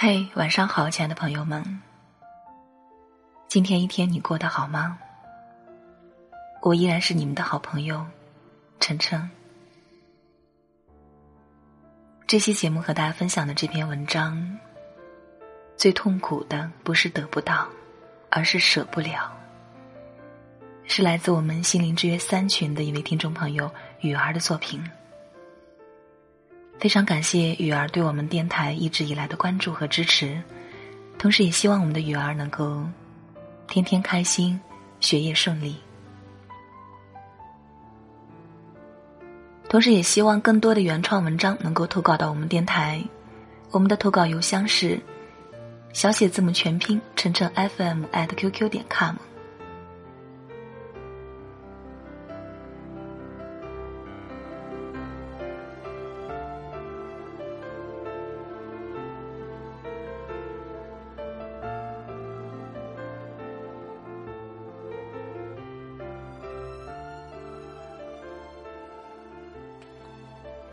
嘿，晚上好，亲爱的朋友们。今天一天你过得好吗？我依然是你们的好朋友，晨晨。这期节目和大家分享的这篇文章，最痛苦的不是得不到，而是舍不了。是来自我们心灵之约三群的一位听众朋友雨儿的作品。非常感谢雨儿对我们电台一直以来的关注和支持，同时也希望我们的雨儿能够天天开心，学业顺利。同时也希望更多的原创文章能够投稿到我们电台，我们的投稿邮箱是小写字母全拼晨晨 FM at QQ 点 com。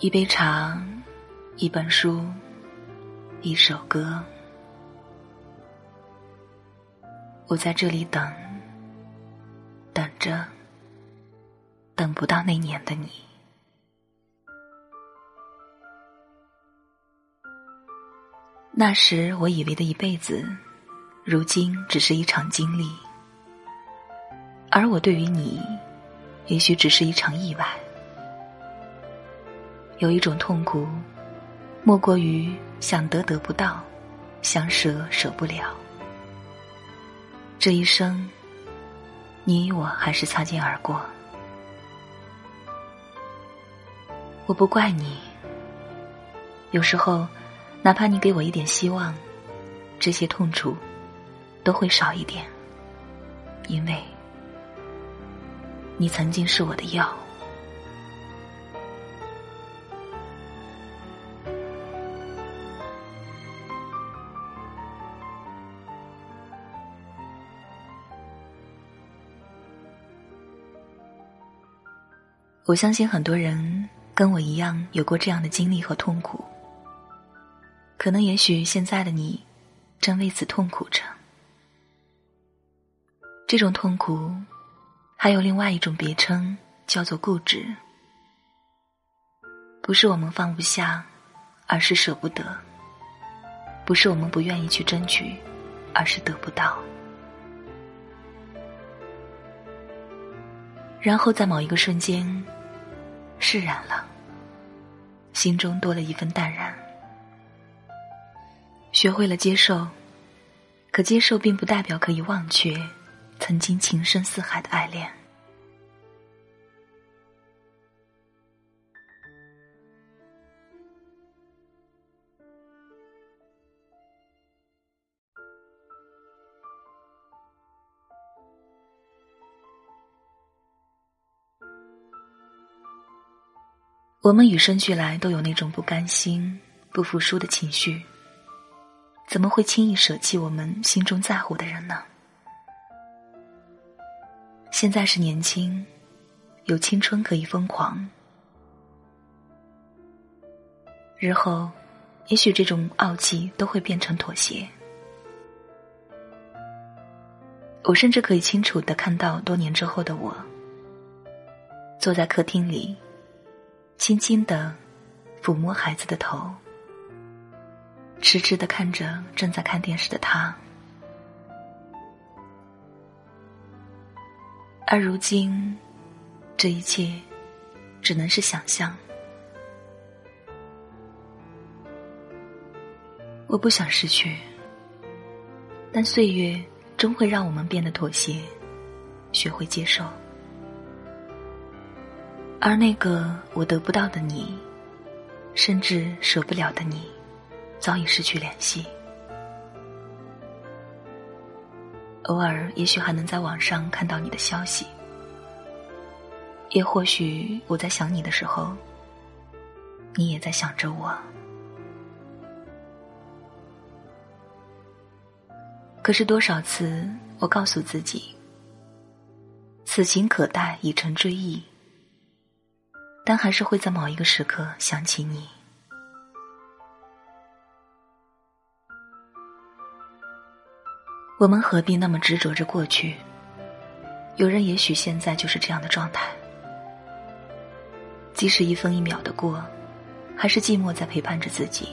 一杯茶，一本书，一首歌，我在这里等，等着，等不到那年的你。那时我以为的一辈子，如今只是一场经历，而我对于你，也许只是一场意外。有一种痛苦，莫过于想得得不到，想舍舍不了。这一生，你我还是擦肩而过。我不怪你。有时候，哪怕你给我一点希望，这些痛楚都会少一点，因为你曾经是我的药。我相信很多人跟我一样有过这样的经历和痛苦，可能也许现在的你正为此痛苦着。这种痛苦还有另外一种别称，叫做固执。不是我们放不下，而是舍不得；不是我们不愿意去争取，而是得不到。然后在某一个瞬间。释然了，心中多了一份淡然，学会了接受，可接受并不代表可以忘却曾经情深似海的爱恋。我们与生俱来都有那种不甘心、不服输的情绪，怎么会轻易舍弃我们心中在乎的人呢？现在是年轻，有青春可以疯狂，日后也许这种傲气都会变成妥协。我甚至可以清楚的看到多年之后的我，坐在客厅里。轻轻的抚摸孩子的头，痴痴的看着正在看电视的他。而如今，这一切只能是想象。我不想失去，但岁月终会让我们变得妥协，学会接受。而那个我得不到的你，甚至舍不了的你，早已失去联系。偶尔，也许还能在网上看到你的消息，也或许我在想你的时候，你也在想着我。可是多少次，我告诉自己，此情可待已成追忆。但还是会在某一个时刻想起你。我们何必那么执着着过去？有人也许现在就是这样的状态。即使一分一秒的过还是寂寞在陪伴着自己。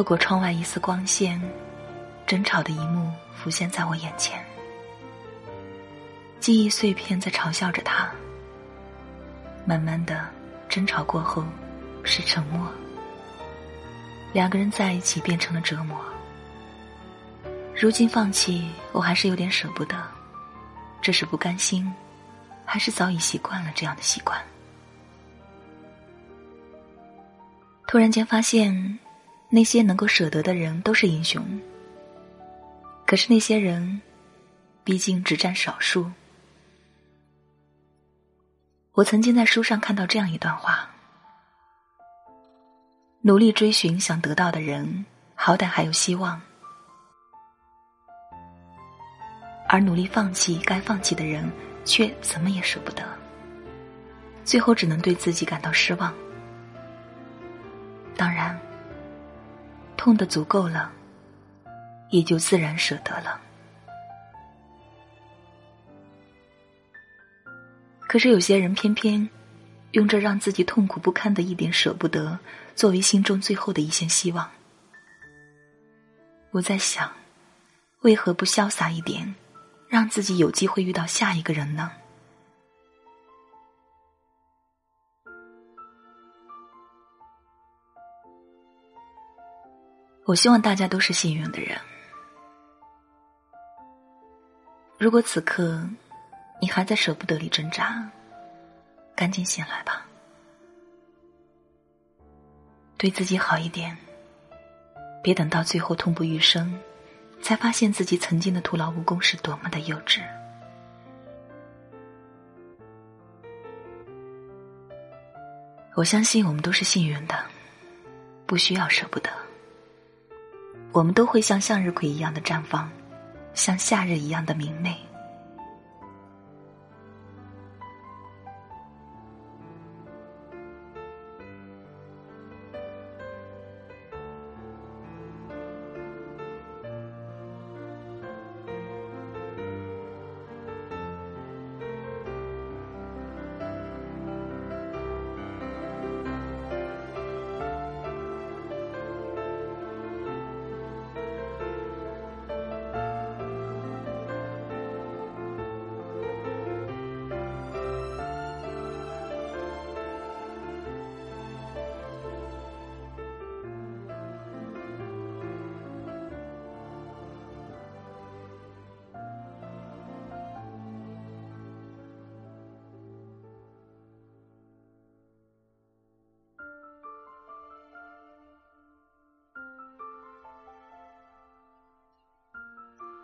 透过窗外一丝光线，争吵的一幕浮现在我眼前，记忆碎片在嘲笑着他。慢慢的，争吵过后是沉默。两个人在一起变成了折磨。如今放弃，我还是有点舍不得。这是不甘心，还是早已习惯了这样的习惯？突然间发现，那些能够舍得的人都是英雄。可是那些人，毕竟只占少数。我曾经在书上看到这样一段话：努力追寻想得到的人，好歹还有希望；而努力放弃该放弃的人，却怎么也舍不得，最后只能对自己感到失望。当然，痛的足够了，也就自然舍得了。可是有些人偏偏用这让自己痛苦不堪的一点舍不得，作为心中最后的一线希望。我在想，为何不潇洒一点，让自己有机会遇到下一个人呢？我希望大家都是幸运的人。如果此刻。你还在舍不得里挣扎，赶紧醒来吧，对自己好一点，别等到最后痛不欲生，才发现自己曾经的徒劳无功是多么的幼稚。我相信我们都是幸运的，不需要舍不得，我们都会像向日葵一样的绽放，像夏日一样的明媚。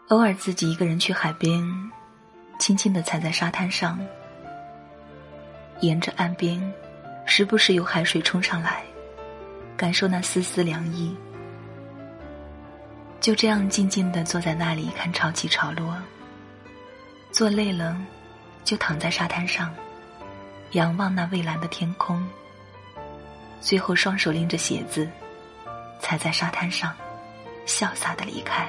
偶尔自己一个人去海边，轻轻的踩在沙滩上，沿着岸边，时不时有海水冲上来，感受那丝丝凉意。就这样静静的坐在那里看潮起潮落。坐累了，就躺在沙滩上，仰望那蔚蓝的天空。最后双手拎着鞋子，踩在沙滩上，潇洒的离开。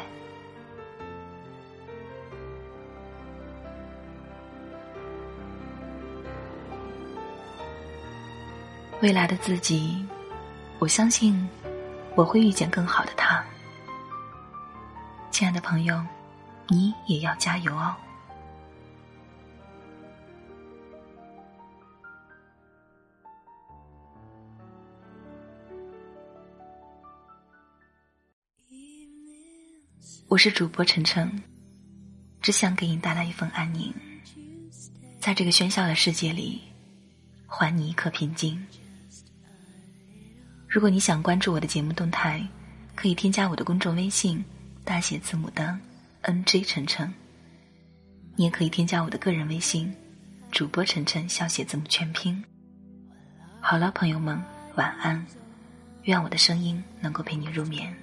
未来的自己，我相信我会遇见更好的他。亲爱的朋友，你也要加油哦！我是主播晨晨，只想给你带来一份安宁，在这个喧嚣的世界里，还你一颗平静。如果你想关注我的节目动态，可以添加我的公众微信，大写字母的 N J 晨晨。你也可以添加我的个人微信，主播晨晨小写字母全拼。好了，朋友们，晚安。愿我的声音能够陪你入眠。